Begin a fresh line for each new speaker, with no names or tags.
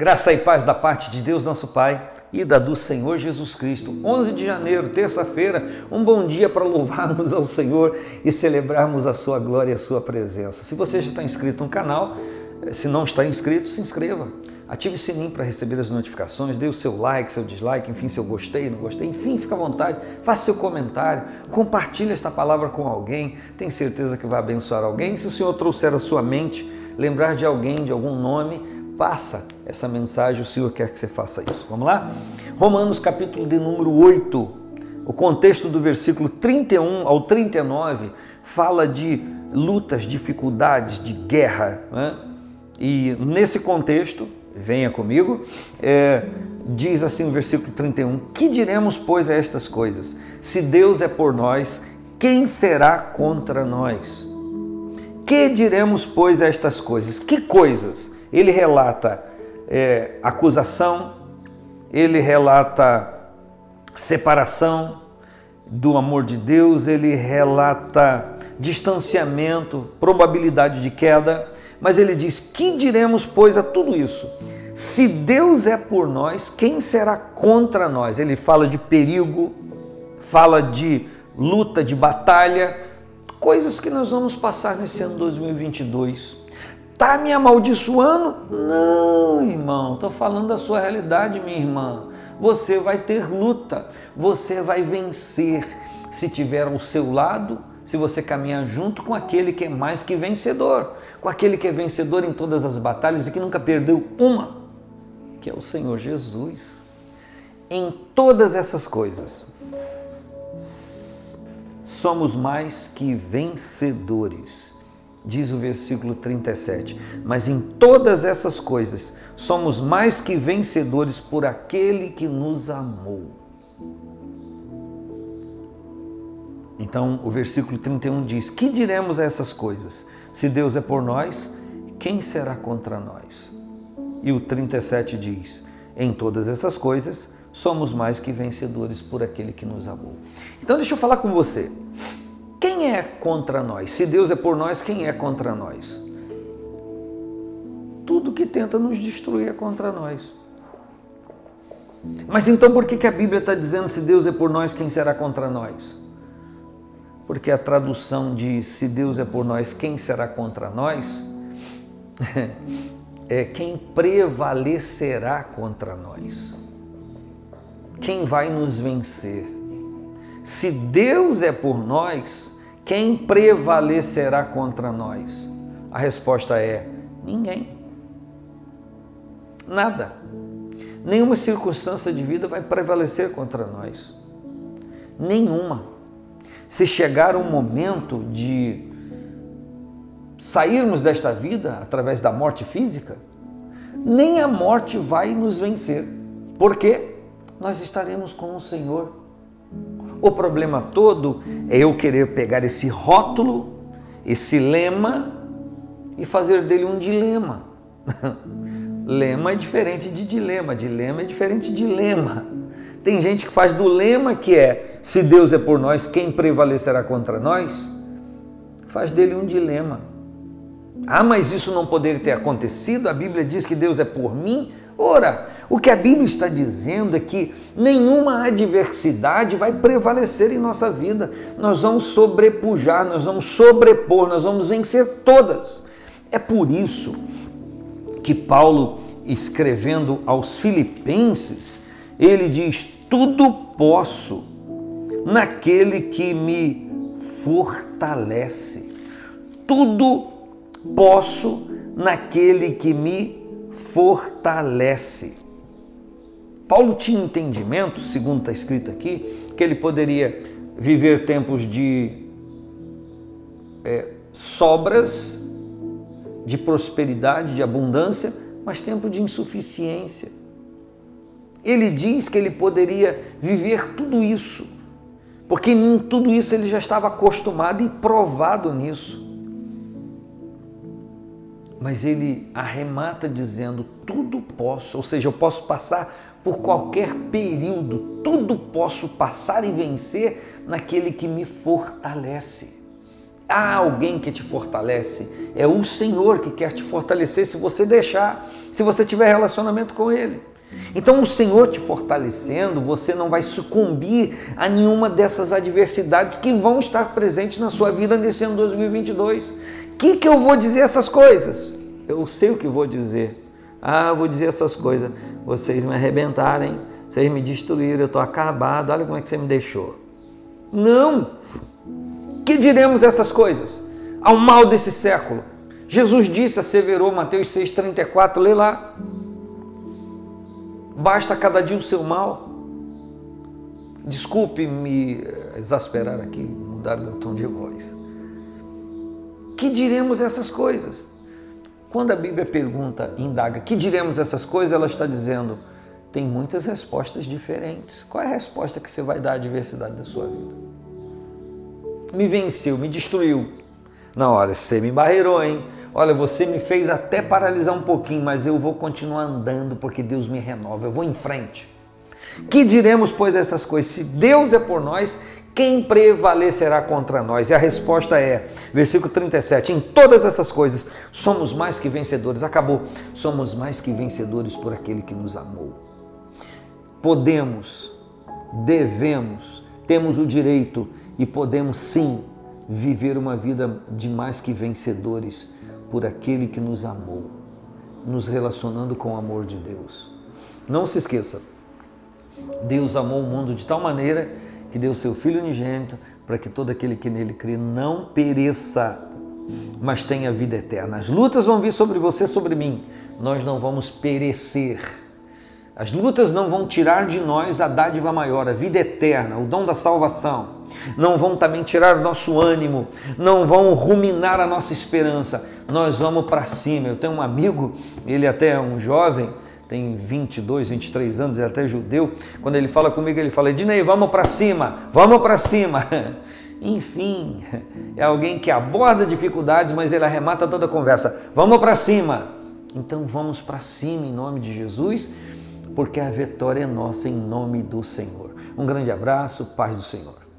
Graça e paz da parte de Deus, nosso Pai, e da do Senhor Jesus Cristo. 11 de janeiro, terça-feira, um bom dia para louvarmos ao Senhor e celebrarmos a sua glória e a sua presença. Se você já está inscrito no canal, se não está inscrito, se inscreva. Ative o sininho para receber as notificações, dê o seu like, seu dislike, enfim, seu gostei, não gostei, enfim, fica à vontade, faça seu comentário, compartilhe esta palavra com alguém, tenho certeza que vai abençoar alguém. Se o Senhor trouxer a sua mente, lembrar de alguém, de algum nome, passa essa mensagem, o Senhor quer que você faça isso. Vamos lá? Romanos capítulo de número 8, o contexto do versículo 31 ao 39 fala de lutas, dificuldades, de guerra. Né? E nesse contexto, venha comigo, é, diz assim o versículo 31: Que diremos, pois, a estas coisas? Se Deus é por nós, quem será contra nós? Que diremos, pois, a estas coisas? Que coisas? Ele relata é, acusação, ele relata separação do amor de Deus, ele relata distanciamento, probabilidade de queda, mas ele diz: Que diremos, pois, a tudo isso? Se Deus é por nós, quem será contra nós? Ele fala de perigo, fala de luta, de batalha, coisas que nós vamos passar nesse ano 2022. Tá me amaldiçoando? Não, irmão, estou falando da sua realidade, minha irmã. Você vai ter luta, você vai vencer se tiver ao seu lado se você caminhar junto com aquele que é mais que vencedor, com aquele que é vencedor em todas as batalhas e que nunca perdeu uma, que é o Senhor Jesus. Em todas essas coisas, somos mais que vencedores, diz o versículo 37. Mas em todas essas coisas, somos mais que vencedores por aquele que nos amou. Então, o versículo 31 diz: Que diremos a essas coisas? Se Deus é por nós, quem será contra nós? E o 37 diz: Em todas essas coisas, somos mais que vencedores por aquele que nos amou. Então, deixa eu falar com você. Quem é contra nós? Se Deus é por nós, quem é contra nós? Tudo que tenta nos destruir é contra nós. Mas então por que, que a Bíblia está dizendo se Deus é por nós, quem será contra nós? porque a tradução de se Deus é por nós, quem será contra nós? É quem prevalecerá contra nós. Quem vai nos vencer? Se Deus é por nós, quem prevalecerá contra nós? A resposta é: ninguém. Nada. Nenhuma circunstância de vida vai prevalecer contra nós. Nenhuma se chegar um momento de sairmos desta vida através da morte física, nem a morte vai nos vencer, porque nós estaremos com o Senhor. O problema todo é eu querer pegar esse rótulo, esse lema e fazer dele um dilema. lema é diferente de dilema, dilema é diferente de lema. Tem gente que faz do lema que é: se Deus é por nós, quem prevalecerá contra nós? Faz dele um dilema. Ah, mas isso não poderia ter acontecido? A Bíblia diz que Deus é por mim? Ora, o que a Bíblia está dizendo é que nenhuma adversidade vai prevalecer em nossa vida. Nós vamos sobrepujar, nós vamos sobrepor, nós vamos vencer todas. É por isso que Paulo, escrevendo aos Filipenses, ele diz: Tudo posso naquele que me fortalece. Tudo posso naquele que me fortalece. Paulo tinha entendimento, segundo está escrito aqui, que ele poderia viver tempos de é, sobras, de prosperidade, de abundância, mas tempo de insuficiência. Ele diz que ele poderia viver tudo isso, porque em tudo isso ele já estava acostumado e provado nisso. Mas ele arremata dizendo: tudo posso, ou seja, eu posso passar por qualquer período, tudo posso passar e vencer naquele que me fortalece. Há alguém que te fortalece. É o Senhor que quer te fortalecer se você deixar, se você tiver relacionamento com Ele. Então, o Senhor te fortalecendo, você não vai sucumbir a nenhuma dessas adversidades que vão estar presentes na sua vida nesse ano 2022. Que, que eu vou dizer essas coisas? Eu sei o que vou dizer. Ah, vou dizer essas coisas. Vocês me arrebentarem, vocês me destruíram, eu estou acabado, olha como é que você me deixou. Não! Que diremos essas coisas? Ao mal desse século. Jesus disse, asseverou, Mateus 6,34, lê lá. Basta cada dia o seu mal. Desculpe me exasperar aqui, mudar meu tom de voz. Que diremos essas coisas? Quando a Bíblia pergunta, indaga, que diremos essas coisas, ela está dizendo, tem muitas respostas diferentes. Qual é a resposta que você vai dar à diversidade da sua vida? Me venceu, me destruiu. Não, olha, você me barreirou, hein? Olha, você me fez até paralisar um pouquinho, mas eu vou continuar andando porque Deus me renova, eu vou em frente. Que diremos, pois, essas coisas? Se Deus é por nós, quem prevalecerá contra nós? E a resposta é, versículo 37, em todas essas coisas somos mais que vencedores. Acabou. Somos mais que vencedores por aquele que nos amou. Podemos, devemos, temos o direito e podemos sim viver uma vida de mais que vencedores por aquele que nos amou, nos relacionando com o amor de Deus. Não se esqueça, Deus amou o mundo de tal maneira que deu seu Filho unigênito para que todo aquele que nele crê não pereça, mas tenha vida eterna. As lutas vão vir sobre você, sobre mim. Nós não vamos perecer. As lutas não vão tirar de nós a dádiva maior, a vida eterna, o dom da salvação. Não vão também tirar o nosso ânimo, não vão ruminar a nossa esperança. Nós vamos para cima. Eu tenho um amigo, ele até é um jovem, tem 22, 23 anos, é até judeu. Quando ele fala comigo, ele fala: Ednei, vamos para cima, vamos para cima. Enfim, é alguém que aborda dificuldades, mas ele arremata toda a conversa. Vamos para cima. Então vamos para cima em nome de Jesus, porque a vitória é nossa em nome do Senhor. Um grande abraço, paz do Senhor.